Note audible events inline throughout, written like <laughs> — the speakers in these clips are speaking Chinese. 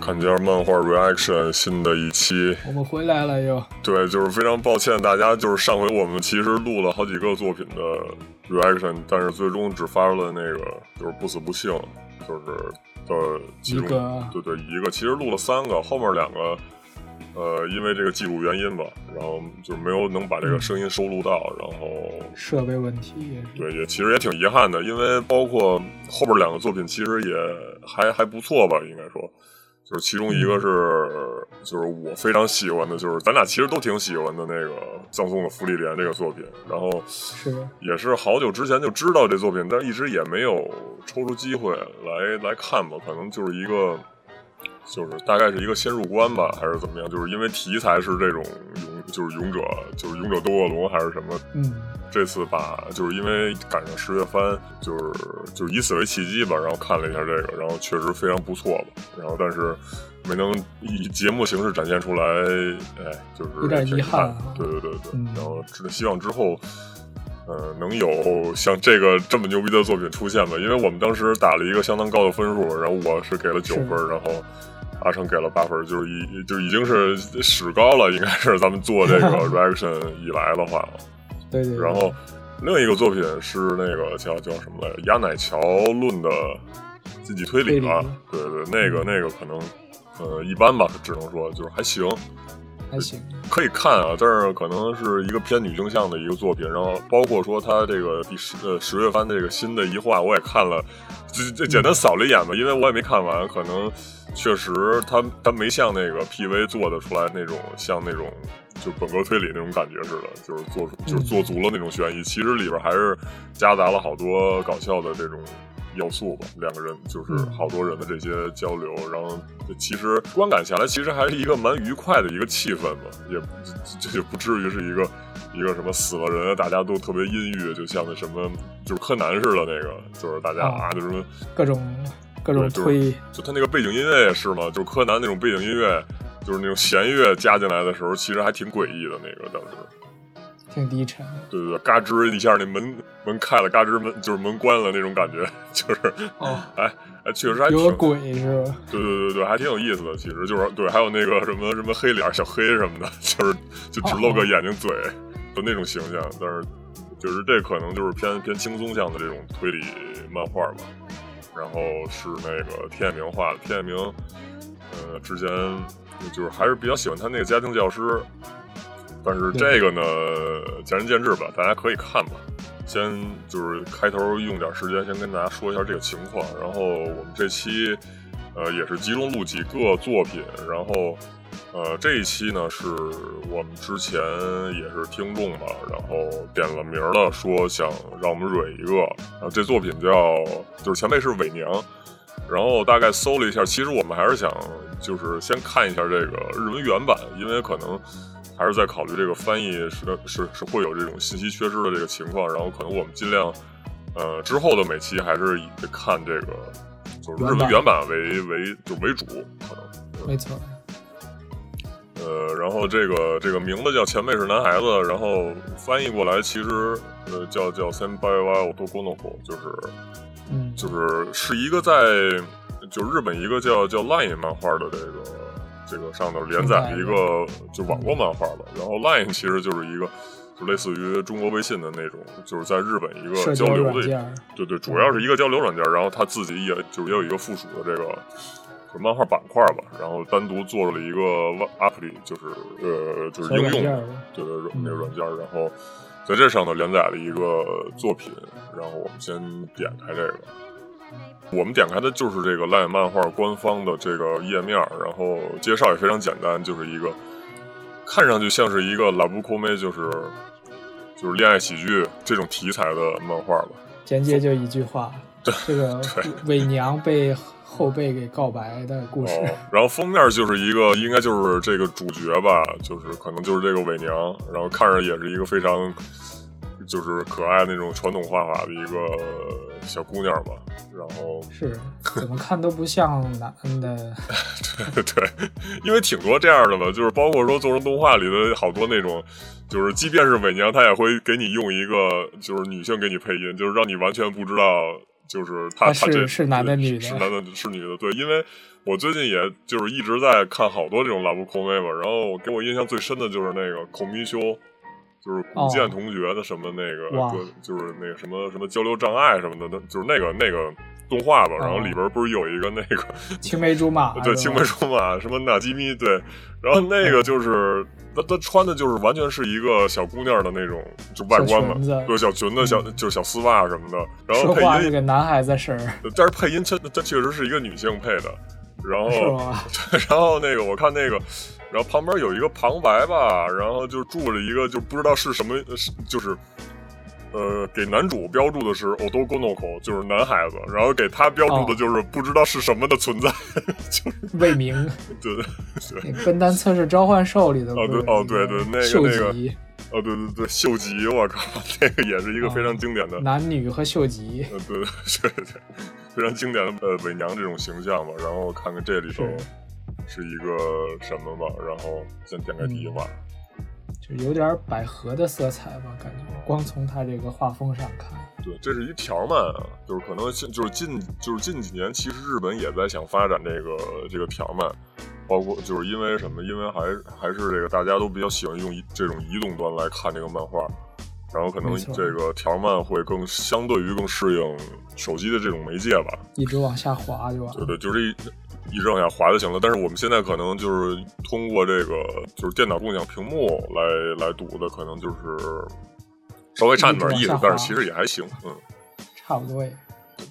看见漫画 reaction 新的一期，我们回来了又，对，就是非常抱歉大家，就是上回我们其实录了好几个作品的 reaction，但是最终只发了那个就是不死不幸，就是的其中对对一个，其实录了三个，后面两个呃因为这个技术原因吧，然后就没有能把这个声音收录到，然后设备问题也是。对，也其实也挺遗憾的，因为包括后边两个作品其实也还还不错吧，应该说，就是其中一个是、就是我非常喜欢的，就是咱俩其实都挺喜欢的那个葬送的芙莉莲这个作品，然后是也是好久之前就知道这作品，但一直也没有抽出机会来来看吧，可能就是一个。就是大概是一个先入关吧，还是怎么样？就是因为题材是这种勇，就是勇者，就是勇者斗恶龙，还是什么？嗯，这次把就是因为赶上十月番，就是就是以此为契机吧，然后看了一下这个，然后确实非常不错吧，然后但是没能以节目形式展现出来，哎，就是有点遗憾啊对对对对，嗯然后只希望之后。呃，能有像这个这么牛逼的作品出现吧？因为我们当时打了一个相当高的分数，然后我是给了九分，然后阿成给了八分，就是已就已经是史高了，应该是咱们做这个 <laughs> reaction 以来的话。对对。对然后另一个作品是那个叫叫什么来着？亚乃乔论的经济推理吧？对对，那个那个可能呃一般吧，只能说就是还行，还行，可以看啊，但是可能是一个偏女性向的一个作品。然后包括说它这个第十呃十月番这个新的一话，我也看了，就就简单扫了一眼吧，因为我也没看完，可能确实它它没像那个 PV 做的出来那种像那种就本格推理那种感觉似的，就是做出就是做足了那种悬疑。其实里边还是夹杂了好多搞笑的这种。要素吧，两个人就是嗯。好多人的这些交流，然后其实观感下来，其实还是一个蛮愉快的一个气氛吧，也这就不至于是一个一个什么死了人，大家都特别阴郁，就像那什么就是柯南似的那个，就是大家啊。啊，就是各种各种推，就他那个背景音乐也是嘛，就是柯南那种背景音乐，就是那种弦乐加进来的时候，其实还挺诡异的那个当时。挺低沉的。对对对，嘎吱一下，那门门开了，嘎吱门就是门关了那种感觉，<laughs> 就是，哦哎哎，确实还挺有个鬼是吧？对对对对，还挺有意思的。其实就是对，还有那个什么什么黑脸小黑什么的，<laughs> 就是就只露个眼睛嘴的那种形象。但是就是这可能就是偏偏轻松向的这种推理漫画吧。然后是那个天野明画的，天野明，呃，之前就是还是比较喜欢他那个家庭教师。但是这个呢，见仁见智吧，大家可以看吧。先就是开头用点时间，先跟大家说一下这个情况。然后我们这期，呃，也是集中录几个作品。然后，呃，这一期呢是我们之前也是听众吧，然后点了名了，说想让我们蕊一个。然后这作品叫，就是前辈是伪娘。然后大概搜了一下，其实我们还是想就是先看一下这个日文原版，因为可能。还是在考虑这个翻译是是是会有这种信息缺失的这个情况，然后可能我们尽量，呃，之后的每期还是以看这个就是日文原版为为就为主，可能没错。呃，然后这个这个名字叫前辈是男孩子，然后翻译过来其实呃叫叫 Senpai wa Otokonoko，就是嗯，就是是一个在就日本一个叫叫 Line 漫画的这个。这个上头连载的一个就网络漫画吧，然后 Line 其实就是一个就类似于中国微信的那种，就是在日本一个交流的，对对，主要是一个交流软件，然后他自己也就也有一个附属的这个就漫画板块吧，然后单独做了一个 Apply，就是呃就是应用，对对那个软件，然后在这上头连载了一个作品，然后我们先点开这个。我们点开的就是这个 LINE 漫画官方的这个页面，然后介绍也非常简单，就是一个看上去像是一个拉布扣妹，就是就是恋爱喜剧这种题材的漫画吧。简介就一句话，<laughs> 对，这个伪娘被后辈给告白的故事。哦、然后封面就是一个，应该就是这个主角吧，就是可能就是这个伪娘，然后看着也是一个非常。就是可爱那种传统画法的一个小姑娘吧，然后是怎么看都不像男的。<laughs> 对对，因为挺多这样的嘛，就是包括说做成动画里的好多那种，就是即便是伪娘，她也会给你用一个就是女性给你配音，就是让你完全不知道，就是她她这是男的女的，是男的是女的。对，因为我最近也就是一直在看好多这种拉布空妹嘛，然后给我印象最深的就是那个孔明修。就是古剑同学的什么那个，就是那个什么什么交流障碍什么的，就是那个那个动画吧。然后里边不是有一个那个 <laughs> <laughs> 青梅竹马，对青梅竹马什么纳吉米对。然后那个就是他他穿的就是完全是一个小姑娘的那种就外观嘛，对小裙子小就是小丝袜什么的。然后配音是个男孩子声，但是配音真他确实是一个女性配的。然后 <laughs> 然后那个我看那个。然后旁边有一个旁白吧，然后就住了一个，就不知道是什么，就是，呃，给男主标注的是 “odogonoko”，就是男孩子，然后给他标注的就是不知道是什么的存在，<laughs> 就是未明。对 <laughs> 对对。笨蛋测试召唤兽里的哦对哦对对那个那个哦对对对秀吉，我靠，那个也是一个非常经典的男女和秀吉，呃对 <laughs> 对对，非常经典的呃伪娘这种形象嘛。然后看看这里头。是一个什么吧？然后先点开第一话，就有点百合的色彩吧，感觉。光从它这个画风上看，对，这是一条漫啊，就是可能就是近就是近几年，其实日本也在想发展这个这个条漫，包括就是因为什么？因为还还是这个大家都比较喜欢用这种移动端来看这个漫画，然后可能这个条漫会更相对于更适应手机的这种媒介吧，一直往下滑就完。对对，就是一。一直往下滑就行了，但是我们现在可能就是通过这个就是电脑共享屏幕来来读的，可能就是稍微差点意思，但是其实也还行，嗯，差不多也。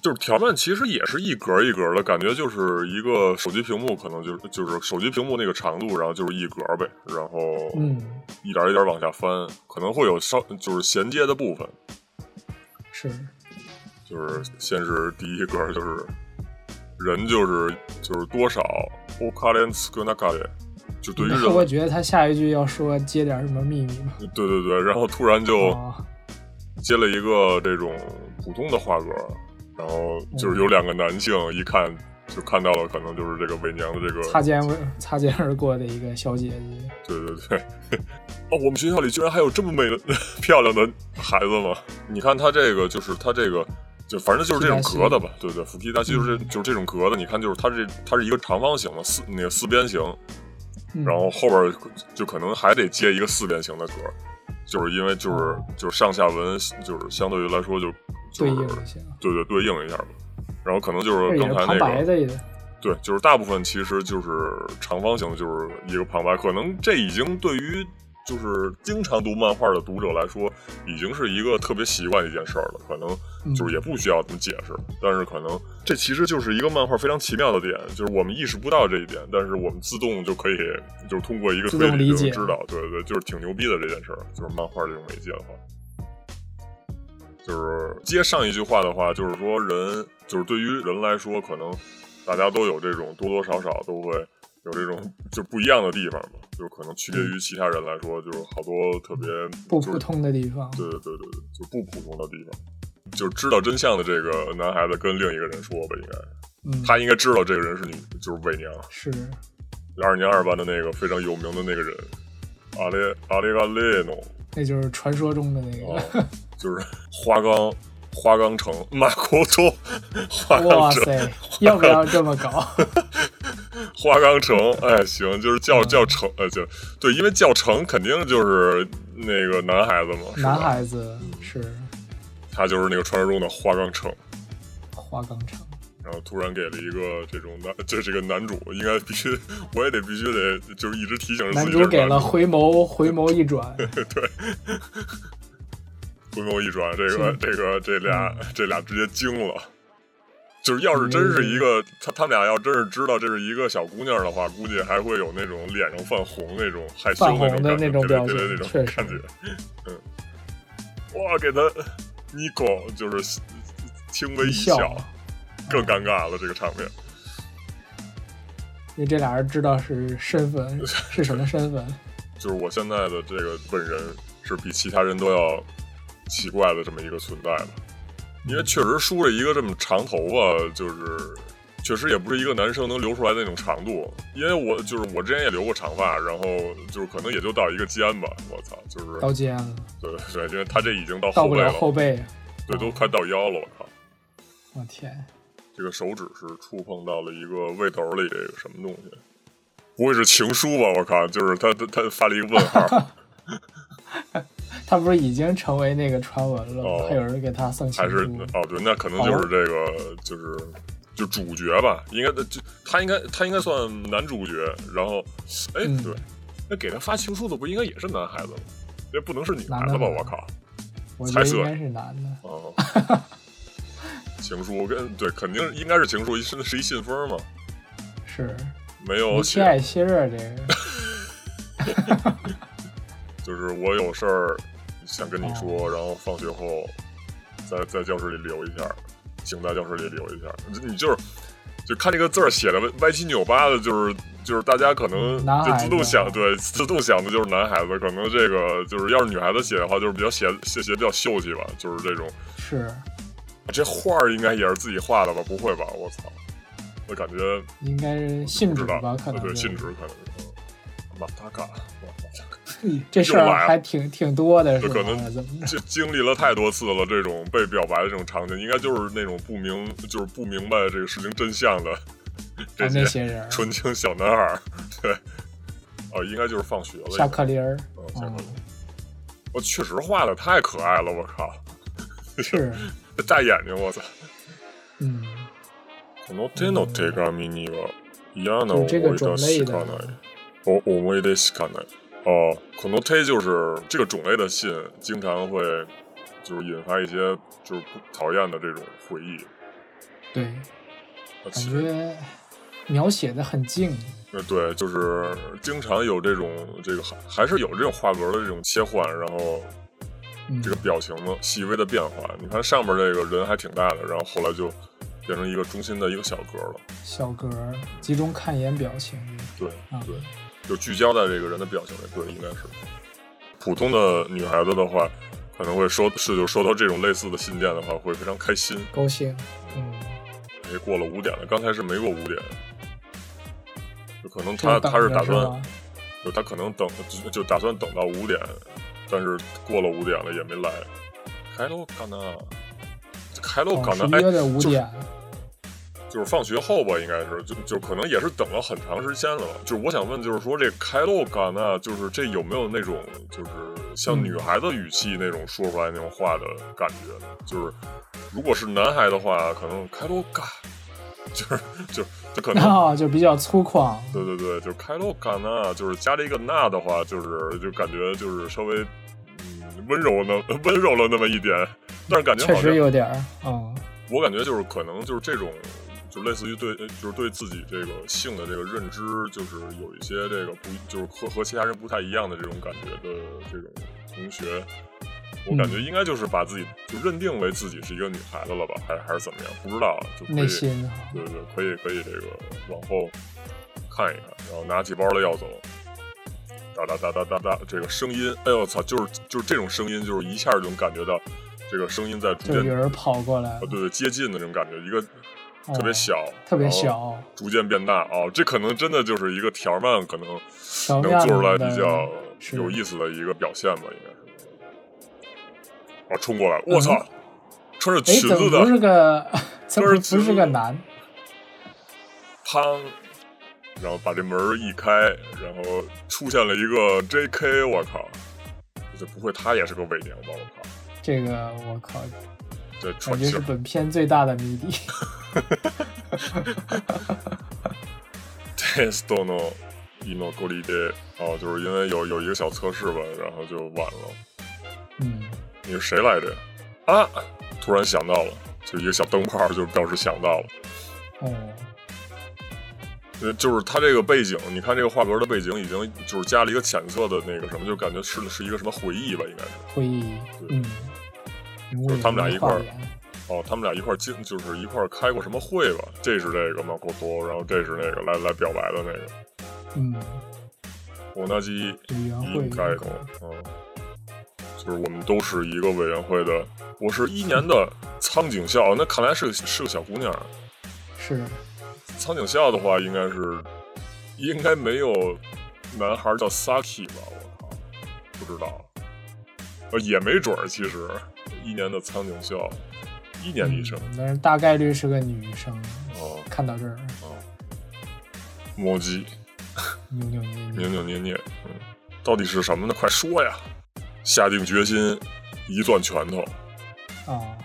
就是条漫其实也是一格一格的感觉，就是一个手机屏幕，可能就是就是手机屏幕那个长度，然后就是一格呗，然后嗯，一点一点往下翻，可能会有稍就是衔接的部分，是，就是先是第一格就是。人就是就是多少，乌卡连斯格纳卡列，就对于人，我觉得他下一句要说接点什么秘密嘛。对对对，然后突然就接了一个这种普通的画格，然后就是有两个男性，一看就看到了，可能就是这个伪娘的这个擦肩擦肩而过的一个小姐姐。对对对，<laughs> 哦，我们学校里居然还有这么美的 <laughs> 漂亮的孩子吗？你看他这个，就是他这个。就反正就是这种格的吧，对对，腹肌大就是就是这种格的。你看，就是它这它是一个长方形的四那个四边形，然后后边就可能还得接一个四边形的格，就是因为就是就是上下文就是相对于来说就就是对对对应一下吧。然后可能就是刚才那个对，就是大部分其实就是长方形，就是一个旁白。可能这已经对于。就是经常读漫画的读者来说，已经是一个特别习惯的一件事儿了，可能就是也不需要怎么解释。但是可能这其实就是一个漫画非常奇妙的点，就是我们意识不到这一点，但是我们自动就可以，就是通过一个推理就知道，对对对，就是挺牛逼的这件事儿。就是漫画这种媒介的话，就是接上一句话的话，就是说人，就是对于人来说，可能大家都有这种多多少少都会。有这种就不一样的地方嘛，就可能区别于其他人来说，就是好多特别不普通的地方。对对对对对，就不普通的地方。就知道真相的这个男孩子跟另一个人说吧，应该，他应该知道这个人是女，就是伪娘，是。二年二班的那个非常有名的那个人，阿列阿列阿列诺，那就是传说中的那个，就是花岗花岗城马国忠，<laughs> 哇塞，要不要这么搞？<laughs> 花岗城，哎，行，就是叫叫城，呃，就对，因为叫城肯定就是那个男孩子嘛，男孩子是，他就是那个传说中的花岗城，花岗城，然后突然给了一个这种男，就这个男主应该必须，我也得必须得，就是一直提醒自己男主给了回眸，回眸一转，<laughs> 对，回眸一转，这个这个这俩这俩直接惊了。就是要是真是一个他他们俩要真是知道这是一个小姑娘的话，估计还会有那种脸上泛红那种害羞那种表情，那种感觉。嗯，哇，给他妮可就是轻微一笑，更尴尬了这个场面。因为这俩人知道是身份 <laughs> 是什么身份，就是我现在的这个本人是比其他人都要奇怪的这么一个存在了。因为确实梳着一个这么长头发，就是确实也不是一个男生能留出来的那种长度。因为我就是我之前也留过长发，然后就是可能也就到一个肩吧，我操，就是到肩了，对对，因为他这已经到到不了后背了，后背。对，都快到腰了，我靠。我天，这个手指是触碰到了一个胃兜里这个什么东西？不会是情书吧？我靠，就是他他他发了一个问号，<laughs> 他不是已经成为那个传闻了还有人给他送情还是书。哦对，那可能就是这个就是就主角吧，应该就他应该他应该算男主角，然后哎嗯。对，那给他发情书的不应该也是男孩子吗？那不能是女孩子吧？我靠，我觉得应该是男的。哦，情书跟对肯定应该是情书，是是一信封嘛，是。没有无期爱写，心啊，这个。<laughs> 就是我有事儿想跟你说，哦然后放学后在在教室里留一下，请在教室里留一下。你就是就看这个字儿写的歪七扭八的，就是就是大家可能就自动想对自动想的就是男孩子，可能这个就是要是女孩子写的话，就是比较写写写比较秀气吧，就是这种。是这画儿应该也是自己画的吧？不会吧？我操！我感觉应该是信不知道纸吧？可能对，是信纸可能是。嗯马达嘎，马达嘎。<laughs> 这事又来了儿还挺挺多的，是吧？这可能怎么着？就经<laughs> 历了太多次了，这种被表白的这种场景，应该就是那种不明，就是不明白这个事情真相的这啊，那些人儿纯情小男孩儿。对，哦，应该就是放学了。下课铃儿，嗯，下课嗯铃。我确实画的太可爱了，我靠！是，<laughs> 这大眼睛，我操！嗯，この手の手紙には嫌な就这个思い出种类的しかない。お思い出しかない。 哦，可能推就是这个种类的信，经常会就是引发一些就是不讨厌的这种回忆。对，感觉描写的很静，呃，对，就是经常有这种这个还还是有这种画格的这种切换，然后嗯这个表情的细微的变化。你看上面这个人还挺大的，然后后来就变成一个中心的一个小格了。小格集中看一眼表情，对啊对，就聚焦在这个人的表情里。对，应该是普通的女孩子的话，可能会收是就收到这种类似的信件的话，会非常开心。高兴，嗯，哎，过了五点了，刚才是没过五点，就可能他他是打算，就他可能等就就打算等到五点，但是过了五点了也没来。开喽干呢？开喽哦干呢？哎，是约的五就点，就是放学后吧，应该是就就可能也是等了很长时间了。就是我想问，就是说这开喽干呢，就是这有没有那种就是像嗯女孩子语气那种说出来那种话的感觉呢？就是如果是男孩的话，可能开喽干，就是就就可能然后就比较粗犷，对对对，就是开喽嘎那，就是加了一个那的话，就是就感觉就是稍微嗯温柔那 <laughs> 温柔了那么一点，但是感觉确好像实有点儿，嗯，我感觉就是可能就是这种，就类似于对就是对自己这个性的这个认知，就是有一些这个不就是和和其他人不太一样的这种感觉的这种同学。我感觉应该就是把自己就认定为自己是一个女孩子了吧，还还是怎么样？不知道，就可以对对，可以可以这个往后看一看，然后拿起包了要走，哒哒哒哒哒哒，这个声音，哎呦我操，就是就是这种声音，就是一下就能感觉到这个声音在逐渐就有人跑过来啊，，对对，接近的这种感觉，一个哦特别小，特别小，逐渐变大哦，这可能真的就是一个条漫可能能做出来比较有意思的一个表现吧，应该是。啊，冲过来，我操！穿着哎，裙子的不，是个，怎么是不是个 <laughs> 男？砰，然后把这门一开，然后出现了一个 J.K.，我靠！这不会他也是个伪娘吧？我靠！这个我靠，这感觉是穿性本片最大的谜底。 test の居残りで，哦，就是因为有有一个小测试吧，然后就晚了。嗯，你是谁来着？啊！突然想到了，就一个小灯泡，就表示想到了。哦，呃，就是它这个背景，你看这个画格的背景已经就是加了一个浅色的那个什么，就感觉是是一个什么回忆吧，应该是。会议，嗯，人物就是 他们俩一块儿哦，他们俩一块儿经就是一块儿开过什么会吧？这是这个马口多，然后这是那个来来表白的那个嗯，我那基应该的，嗯，就是我们都是一个委员会的，我是一年的苍井校，那看来是个是个小姑娘。是苍井校的话，应该是应该没有男孩叫 Saki 吧？我靠，不知道，呃，也没准儿。其实一年的苍井孝，一年级生，嗯但是大概率是个女生。哦看到这儿，哦，摸鸡<laughs> 扭扭捏捏扭。扭捏捏，嗯，到底是什么呢？快说呀！下定决心，一攥拳头。啊！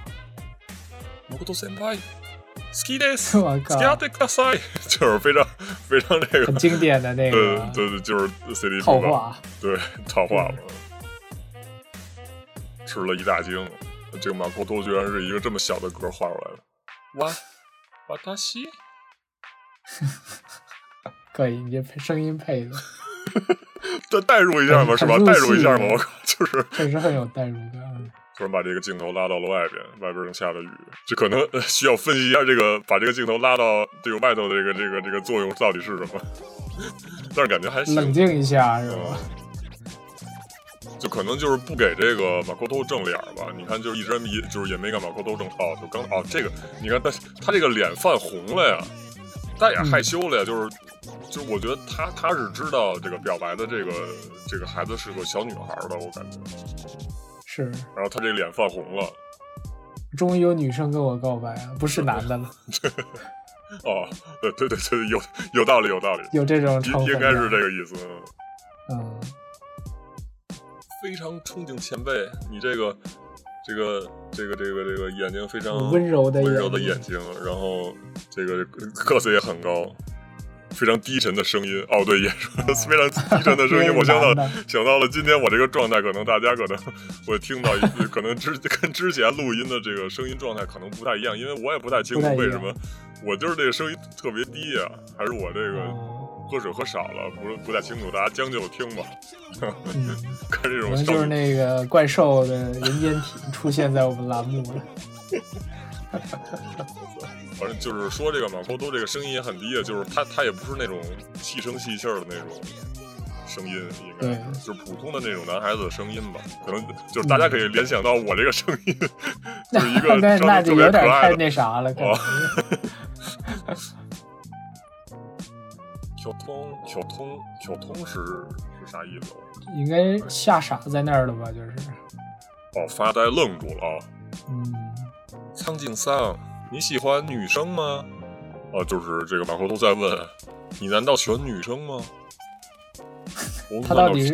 マコト先輩、好きです。我靠付き合ってください。就是非常非常这个很经典的那对个对对，就是 CD 套话。对套话嘛，吃了一大惊。 这个马口托居然是一个这么小的格画出来的。哇，瓦达西，可以，你这配声音配的 <laughs> 再代入一下嘛，是吧？代入一下嘛，我靠，就是确实很有代入感。突然把这个镜头拉到了外边，外边正下着雨，这可能呃需要分析一下这个把这个镜头拉到这个外头的这个这个这个作用到底是什么。<laughs> 但是感觉还行，冷静一下是吧？嗯，就可能就是不给这个马扣头正脸吧。你看，就是一直也就是也没给马扣头正哦，就刚哦这个，你看他他这个脸泛红了呀，他也害羞了呀，就是就是我觉得他他是知道这个表白的这个这个孩子是个小女孩的，我感觉。是，然后他这脸泛红了，终于有女生跟我告白了，不是男的了，<laughs> 哦，对对对对，有有道理有道理，有这种。应应该是这个意思。嗯，非常憧憬前辈，你这个这个这个这个这个眼睛非常温柔的温柔的眼眼睛，然后这个个子也很高，非常低沉的声音。哦，对，也是非常低沉的声音。<laughs> 对我想到 <laughs> 想到了今天我这个状态，可能大家可能会听到一，<laughs> 可能之跟之前录音的这个声音状态可能不太一样，因为我也不太清楚为什么我就是这个声音特别低呀、还是我这个哦喝水喝少了，不是不太清楚，大家将就听吧。嗯，<laughs> 看这种可能就是那个怪兽的人间体出现在我们栏目了。<laughs> 反正就是说这个马扣多这个声音也很低的，就是他他也不是那种细声细气儿的那种声音，应该是就是普通的那种男孩子的声音吧。可能就是大家可以联想到我这个声音，<laughs> 就是一个那就有点太。那啥了，可能哦小通小通小通是是啥意思？应该吓傻在那儿了吧？就是，哦，发呆愣住了啊！嗯，苍井桑，你喜欢女生吗？啊，就是这个马口都在问，你难道喜欢女生吗？他到底是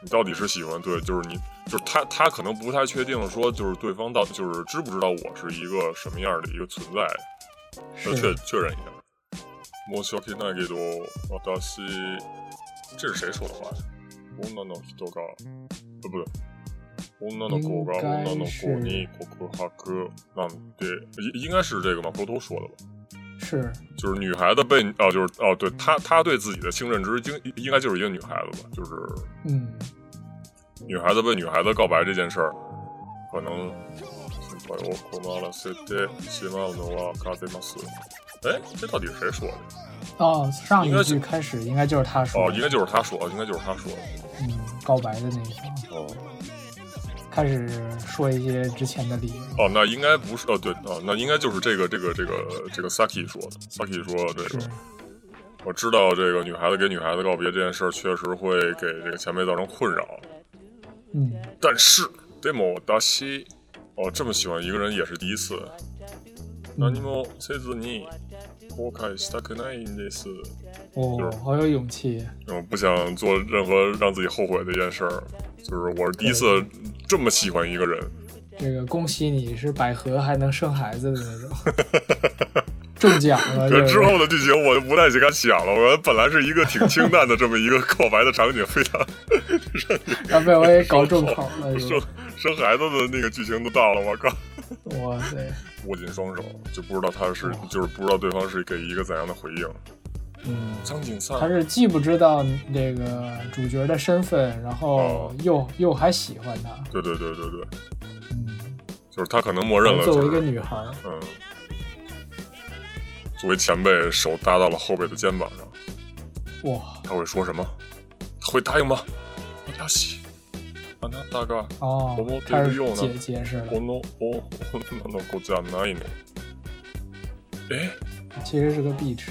你到底是喜欢对，就是你，就是他，他可能不太确定说，就是对方到就是知不知道我是一个什么样的一个存在，要确确认一下。申し訳ないけど、私，这是谁说的话呀？女の人が，呃，不对，女の子が女の子に告白なんて，应应该是这个马口头说的吧？是，就是女孩子被哦，就是哦，对他他对自己的性认知应应该就是一个女孩子吧？就是嗯，女孩子被女孩子告白这件事儿，可能 先輩を困らせてしまうのは勝てます。哎，这到底是谁说的？哦，上一应该是句开始应该就是他说哦，的，应该就是他说，应该就是他说的。嗯，告白的那一方，哦开始说一些之前的理由，哦，那应该不是哦，对哦，那应该就是这个这个这个这个 Saki 说的。Saki 说这是个，我知道这个女孩子给女孩子告别这件事儿确实会给这个前辈造成困扰，嗯，但是 demo 达西 哦这么喜欢一个人也是第一次。何もせずに後悔したくないんです。哦，好有勇气，我不想做任何让自己后悔的一件事儿，就是我是第一次这么喜欢一个人。这个恭喜你是百合还能生孩子的那种，<laughs> 中奖了，可就是之后的剧情我就不太敢想了。我本来是一个挺清淡的这么一个告白的场景，非常让被我也搞重口了，<laughs> 是 生孩子的那个剧情都到了，我靠！哇塞，握紧双手，就不知道他是就是不知道对方是给一个怎样的回应。嗯，苍井灿他是既不知道这个主角的身份，然后哦又又还喜欢他，对对对对对，嗯，就是他可能默认了，作为一个女孩，嗯，作为前辈，手搭到了后辈的肩膀上，哇，他会说什么？他会答应吗？要西，あなたが哦我们，开始这个用呢解解释了こ。の女の子じゃないの。哎，其实是个 beach，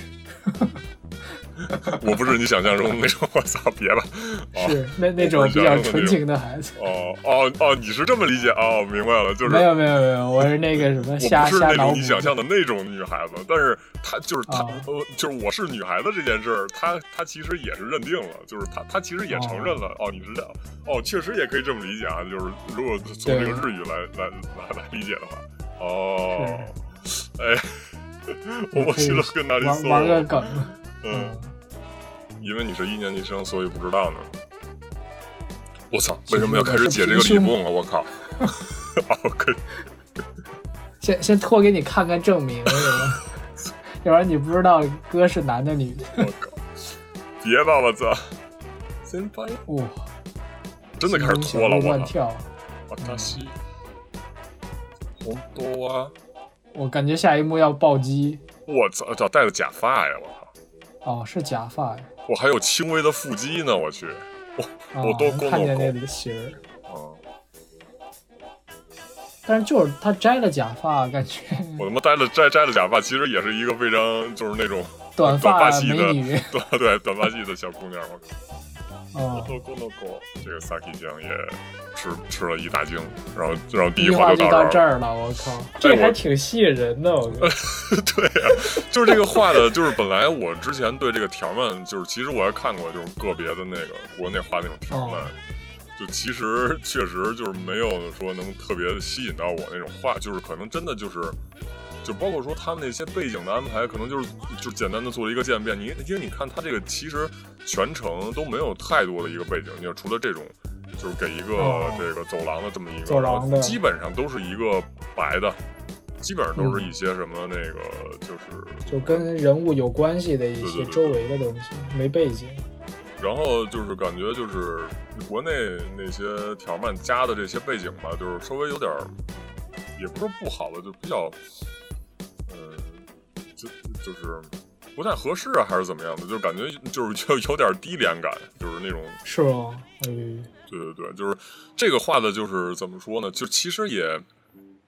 <laughs> 我不是你想象中的那种，我操，别吧。哦是那那种比较纯情的孩子。哦哦哦，你是这么理解哦，明白了，就是没有没有没有，我是那个什么我瞎不是那瞎脑补种你想象的那种女孩子，但是她就是她，就是我是女孩子这件事儿，她她其实也是认定了，就是她她其实也承认了。哦，你知道，哦，确实也可以这么理解啊，就是如果从这个日语来来来来理解的话，哦，哎，<laughs> 我可以去了跟哪里玩搜？玩个梗。嗯，因为你是一年级生，所以不知道呢。我操，为什么要开始解这个李梦了？我靠！哦，可以。先先托给你看看证明，是吧？<laughs> 要不然你不知道哥是男的女的。我靠！别吧，我操！先发现哇，真的开始脱了，我操！心中小鹿乱跳。私本当は我感觉下一幕要暴击。我操，操戴着假发呀！我操，哦，是假发呀。我还有轻微的腹肌呢！我去，我哦我都能看见那里的形儿。啊！但是就是他摘了假发，感觉 <laughs> 我他妈摘了摘摘了假发，其实也是一个非常就是那种短发发系的美女。对对短发系的小姑娘。我靠！哦，这个 Saki 酱也吃吃了一大惊，然后然后第第一话话就到这儿了，我靠，这还挺吸引人的，我觉得。<laughs> 对呀、就是这个画的，就是本来我之前对这个条漫，就是其实我还看过，就是个别的那个国内画那种条漫，哦就其实确实就是没有说能特别吸引到我那种画，就是可能真的就是。就包括说他们那些背景的安排，可能就是就简单的做了一个渐变。你因为你看他这个其实全程都没有太多的一个背景，就除了这种，就是给一个哦这个走廊的这么一个，走廊的基本上都是一个白的，基本上都是一些什么那个就是就跟人物有关系的一些周围的东西，没背景。然后就是感觉就是国内那些条漫加的这些背景吧，就是稍微有点儿，也不是不好吧，就比较，嗯、就就是不太合适啊，还是怎么样的，就感觉就是就有点低廉感，就是那种，是吗？嗯，对对对，就是这个画的，就是怎么说呢，就其实也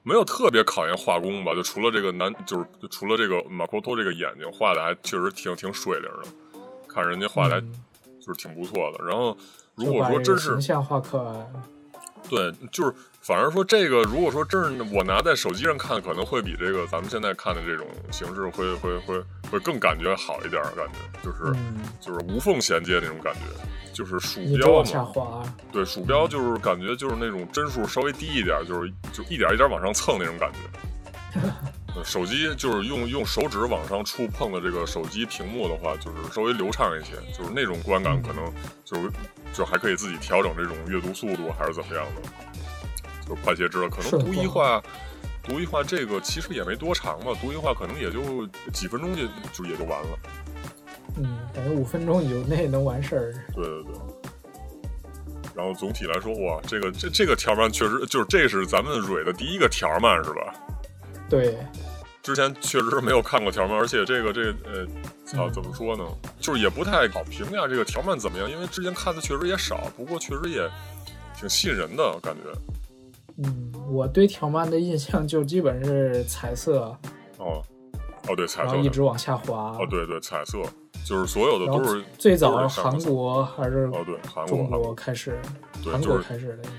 没有特别考验画工吧，就除了这个男，就是就除了这个马科托这个眼睛画的还确实挺挺水灵的，看人家画的就是挺不错的，然后。如果说真是形象画可爱，对，就是反而说这个，如果说真是我拿在手机上看，可能会比这个咱们现在看的这种形式会会会会更感觉好一点儿，感觉就是、嗯，就是无缝衔接那种感觉，就是鼠标嘛，滑，对，鼠标就是感觉就是那种帧数稍微低一点儿，就是就一点儿一点儿往上蹭那种感觉。<laughs> 呃手机就是用用手指往上触碰的这个手机屏幕的话，就是稍微流畅一些，就是那种观感可能就是就还可以自己调整这种阅读速度还是怎么样的，就是快些知道。可能顺读一滑话，读一话这个其实也没多长吧，读一话可能也就几分钟就就也就完了。嗯，感觉五分钟以内能完事儿。对对对。然后总体来说，哇，这个这这个条漫确实就是这是咱们蕊的第一个条漫是吧？对，之前确实是没有看过条漫，而且这个这个呃，操，怎么说呢？就是也不太好评价这个条漫怎么样，因为之前看的确实也少，不过确实也挺吸引人的感觉。嗯，我对条漫的印象就基本是彩色，哦，哦对，彩然色一直往下滑。哦对对，彩色，就是所有的都是最早是韩国还是哦对，韩国中韩国开始，韩国开始的。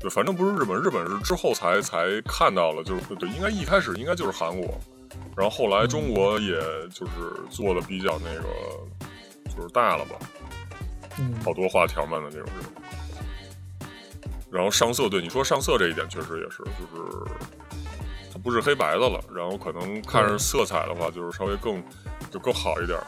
对，反正不是日本，日本是之后才才看到了，就是对，应该一开始应该就是韩国，然后后来中国也就是做的比较那个，就是大了吧，嗯，好多画条漫的那种人。然后上色，对你说上色这一点确实也是，就是它不是黑白的了，然后可能看着色彩的话，就是稍微更就更好一点儿，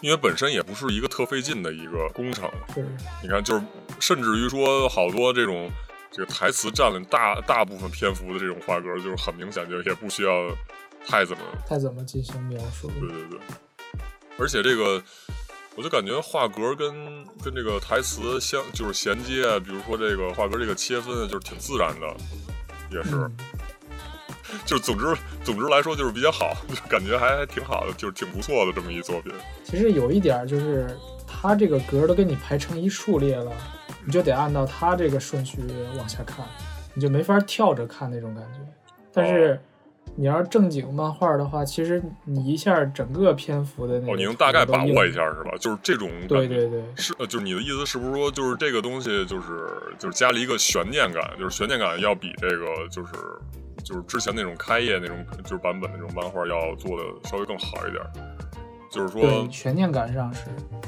因为本身也不是一个特费劲的一个工程。是你看，就是甚至于说好多这种这个台词占了大大部分篇幅的这种画格，就是很明显就也不需要太怎么太怎么进行描述？对对对，而且这个，我就感觉画格跟跟这个台词相就是衔接啊，比如说这个画格这个切分啊，就是挺自然的，也是，嗯 <laughs> 就总之总之来说就是比较好，就 <laughs> 感觉还还挺好的，就是挺不错的这么一作品。其实有一点就是，它这个格都给你排成一竖列了，你就得按照它这个顺序往下看，你就没法跳着看那种感觉。但是你要是正经漫画的话，其实你一下整个篇幅的那个哦，你能大概把握一下是吧？就是这种感觉对对对，是，呃，就是你的意思是不是说，就是这个东西，就是就是加了一个悬念感，就是悬念感要比这个就是就是之前那种开业那种就是版本那种漫画要做的稍微更好一点。就是说，悬念感上是，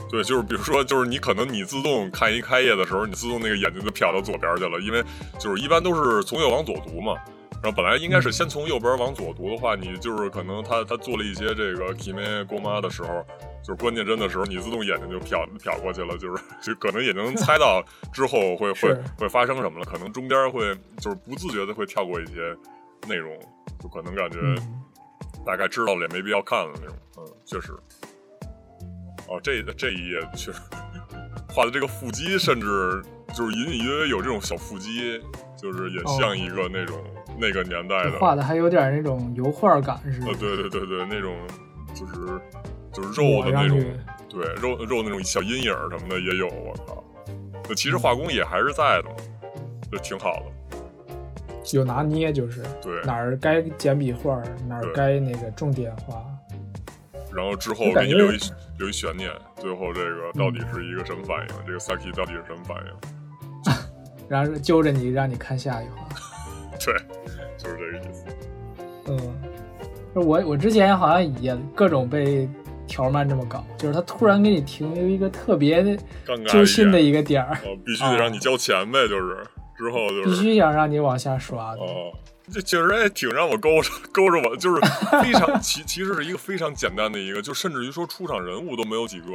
对，就是比如说，就是你可能你自动看一开业的时候，你自动那个眼睛就瞟到左边去了，因为就是一般都是从右往左读嘛。然后本来应该是先从右边往左读的话，你就是可能他他做了一些这个 kime 过妈的时候，就是关键帧的时候，你自动眼睛就瞟瞟过去了，就是就可能也能猜到之后会会会发生什么了，可能中间会就是不自觉的会跳过一些内容，就可能感觉嗯，大概知道了也没必要看了那种，嗯，确实。哦，这这一页确实画的这个腹肌，甚至就是隐隐约约有这种小腹肌，就是也像一个那种、那个年代的，画的还有点那种油画感似呃，的，对对对对，那种就是就是肉的那种对肉肉那种小阴影什么的也有，我靠，那其实画工也还是在的嘛，就挺好的，有拿捏，就是对。哪儿该简笔画，哪儿该那个重点画。然后之后给你留一留一悬念，最后这个到底是一个什么反应？这个 Saki 到底是什么反应？<laughs> 然后揪着你让你看下一话。<laughs> 对，就是这个意思。嗯，我我之前好像也各种被条漫这么搞，就是他突然给你停留一个特别揪心的一一个点儿，必须得让你交钱呗，就是之后就必须想让你往下刷的。哦，这确实也挺让我勾着勾着我，就是非常 <laughs> 其其实是一个非常简单的一个，就甚至于说出场人物都没有几个，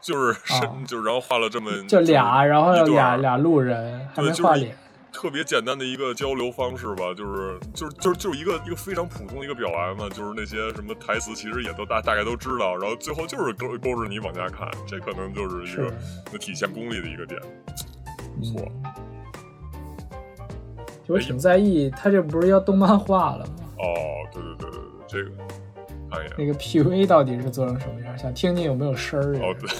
就是甚、啊就然后画了这么就俩，然后俩俩路人还没画脸，特别简单的一个交流方式吧，就是就是就是就是一个一个非常普通的一个表白嘛，就是那些什么台词其实也都大大概都知道，然后最后就是勾勾着你往下看，这可能就是一个是那体现功力的一个点，不错。嗯就我挺在意，他这不是要动漫化了吗？哦，对对对对对，这个看一眼。那个 PV 到底是做成什么样？想听听有没有声儿。哦，对，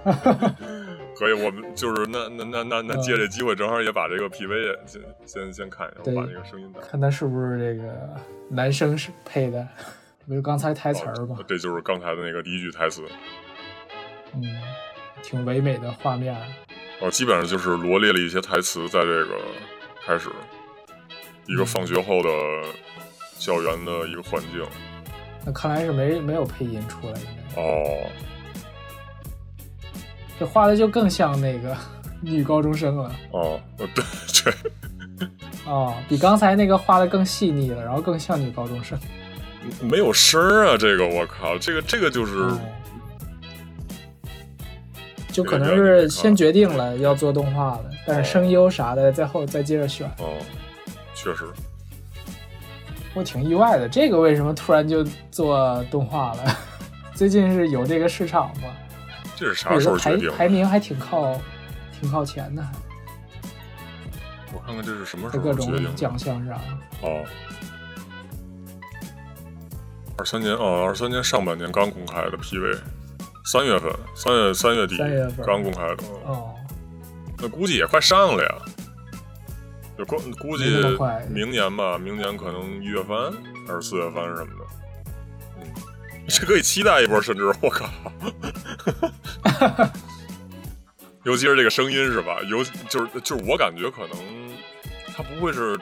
<laughs> 可以，我们就是那那那那那借这机会，正好也把这个 PV 也先先先看一下，我把那个声音打。看他是不是这个男生是配的，不就刚才台词儿吗哦？这就是刚才的那个第一句台词。嗯，挺唯美的画面。哦，基本上就是罗列了一些台词，在这个开始一个放学后的校园的一个环境。那看来是没没有配音出来，的哦，这画的就更像那个 <laughs> 女高中生了哦，呃对对，哦，比刚才那个画的更细腻了，然后更像女高中生。没有声儿啊，这个我靠，这个这个就是、哦就可能是先决定了要做动画的，但是声优啥的再后再接着选。哦，确实。我挺意外的，这个为什么突然就做动画了？<laughs> 最近是有这个市场吗？这是啥时候决定的？排名还挺靠挺靠前的，我看看这是什么时候决定的？奖项啥。哦，二三年哦，二三年上半年刚公开的 PV，三月份，三月三月底刚公开的，嗯哦，那估计也快上了呀。就估估计明年吧，明年可能一月份还是四月份什么的。嗯，这可以期待一波，甚至我靠，<laughs> 尤其是这个声音是吧？尤就是就是我感觉可能他不会是，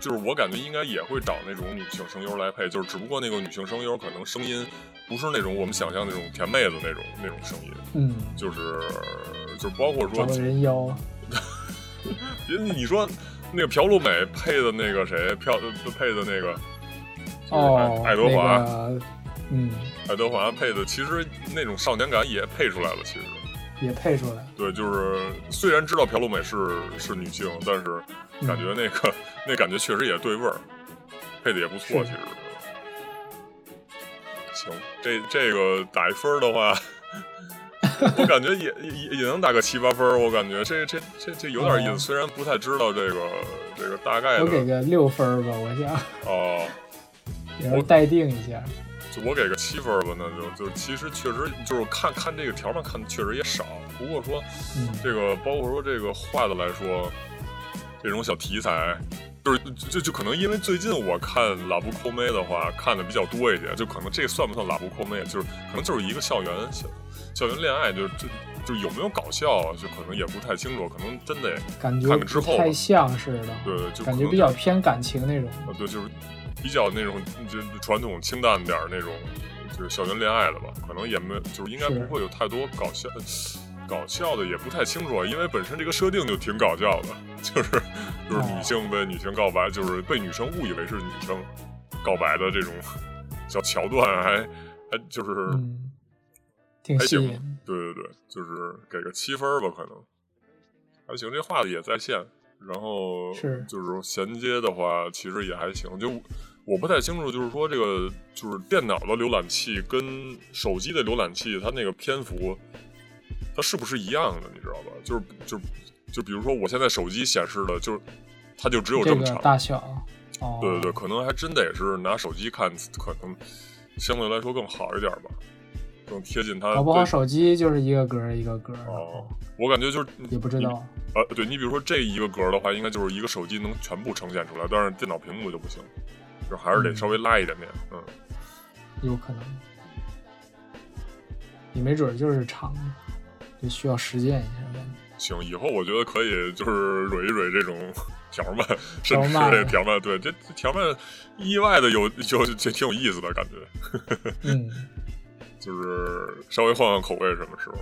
就是我感觉应该也会找那种女性声优来配，就是只不过那个女性声优可能声音不是那种我们想象那种甜妹子那种那种声音，嗯，就是就是包括说人妖。别你说那个朴路美配的那个谁，朴配的那个就是哦，爱爱德华，那个，嗯，爱德华配的，其实那种少年感也配出来了。其实，也配出来。对，就是虽然知道朴路美是是女性，但是感觉那个、那感觉确实也对味儿，配的也不错。其实，行，这这个打一分的话。<laughs> 我感觉也也也能打个七八分，我感觉这这这这有点意思，哦虽然不太知道这个这个大概的我给个六分吧，我想，哦，<laughs> 也是待定一下。就我给个七分吧，那就就其实确实就是看看这个条嘛看的确实也少，不过说嗯，这个包括说这个画的来说，这种小题材，就是就就可能因为最近我看拉布扣妹的话看的比较多一些，就可能这算不算拉布扣妹，就是可能就是一个校园校校园恋爱，就就就有没有搞笑，就可能也不太清楚，可能真得感觉看了之后吧。不太像似的，对对，就感觉比较偏感情那种。啊，对，就是比较那种就传统清淡点儿那种，就是校园恋爱的吧，可能也没就是应该不会有太多搞笑。搞笑的也不太清楚，啊，因为本身这个设定就挺搞笑的，就是就是女性被女性告白，就是被女生误以为是女生告白的这种小桥段，还还就是、嗯，挺还行。，对对对，就是给个七分吧，可能还行。这画的也在线，然后是就是衔接的话，其实也还行。就我不太清楚，就是说这个就是电脑的浏览器跟手机的浏览器，它那个篇幅，它是不是一样的？你知道吧？就是就就比如说我现在手机显示的，就是它就只有这么长。大小，哦，对对对，可能还真得是拿手机看，可能相对来说更好一点吧，更贴近它。搞不好手机就是一个格儿一个格儿，哦，我感觉就是你也不知道。呃，对你比如说这一个格儿的话，应该就是一个手机能全部呈现出来，但是电脑屏幕就不行，就还是得嗯稍微拉一点点。嗯，有可能，也没准就是长的，就需要实践一下。行，以后我觉得可以就是蕊一蕊这种 <laughs> 条漫，甚至是这条漫，对，这这条漫意外的有有这挺有意思的感觉，嗯，<laughs> 就是稍微换换口味，什么时候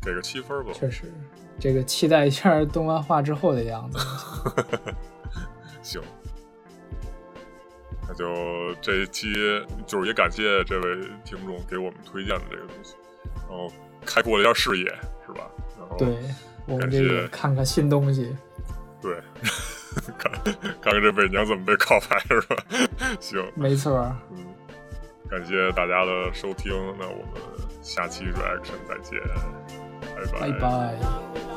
给个七分吧。确实，这个期待一下动漫化之后的样子。<laughs> 行，那就这一期就是也感谢这位听众给我们推荐的这个东西，然后开阔了一下视野，是吧？然后对我们感这个看看新东西，对，<laughs> 看看看这伪娘怎么被告白是吧？<laughs> 行，没错。嗯，感谢大家的收听，那我们下期 reaction 再见，拜拜拜。